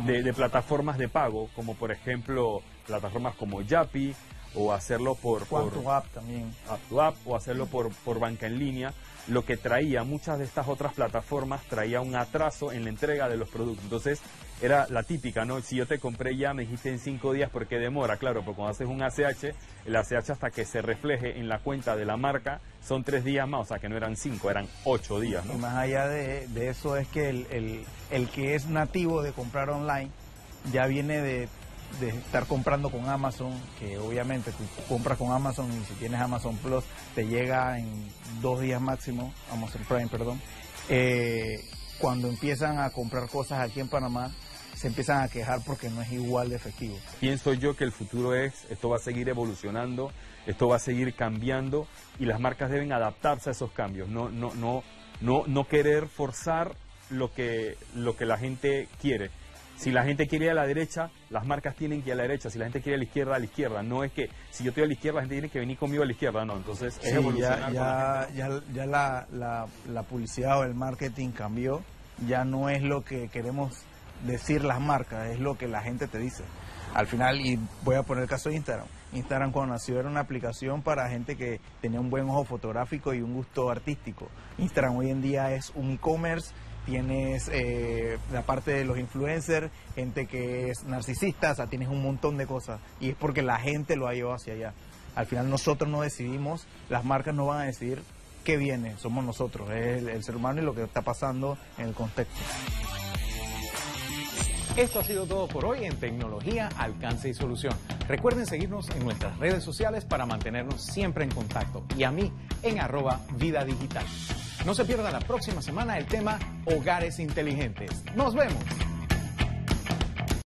de, de, plataformas de pago, como por ejemplo plataformas como Yapi o hacerlo por... por App también. App o hacerlo por, por banca en línea lo que traía muchas de estas otras plataformas traía un atraso en la entrega de los productos. Entonces era la típica, ¿no? Si yo te compré ya, me dijiste en cinco días, ¿por qué demora? Claro, porque cuando haces un ACH, el ACH hasta que se refleje en la cuenta de la marca son tres días más, o sea que no eran cinco, eran ocho días, ¿no? Y más allá de, eso es que el, el, el que es nativo de comprar online ya viene de de estar comprando con Amazon, que obviamente tú compras con Amazon y si tienes Amazon Plus te llega en dos días máximo, Amazon Prime, perdón, eh, cuando empiezan a comprar cosas aquí en Panamá, se empiezan a quejar porque no es igual de efectivo. Pienso yo que el futuro es, esto va a seguir evolucionando, esto va a seguir cambiando y las marcas deben adaptarse a esos cambios, no, no, no, no, no querer forzar lo que, lo que la gente quiere Si la gente quiere ir a la derecha, las marcas tienen que ir a la derecha. Si la gente quiere a la izquierda, a la izquierda. No es que si yo estoy a la izquierda, la gente tiene que venir conmigo a la izquierda. No, entonces es Sí, evolucionar. ya, la ya, ya la, la, la publicidad o el marketing cambió. Ya no es lo que queremos decir las marcas, es lo que la gente te dice. Al final, y voy a poner el caso de Instagram. Instagram cuando nació era una aplicación para gente que tenía un buen ojo fotográfico y un gusto artístico. Instagram hoy en día es un e-commerce, tienes eh, la parte de los influencers, gente que es narcisista, o sea, tienes un montón de cosas. Y es porque la gente lo ha llevado hacia allá. Al final nosotros no decidimos, las marcas no van a decidir qué viene, somos nosotros, es el, el ser humano y lo que está pasando en el contexto. Esto ha sido todo por hoy en Tecnología, Alcance y Solución. Recuerden seguirnos en nuestras redes sociales para mantenernos siempre en contacto y a mí en arroba vida digital. No se pierda la próxima semana el tema Hogares Inteligentes. Nos vemos.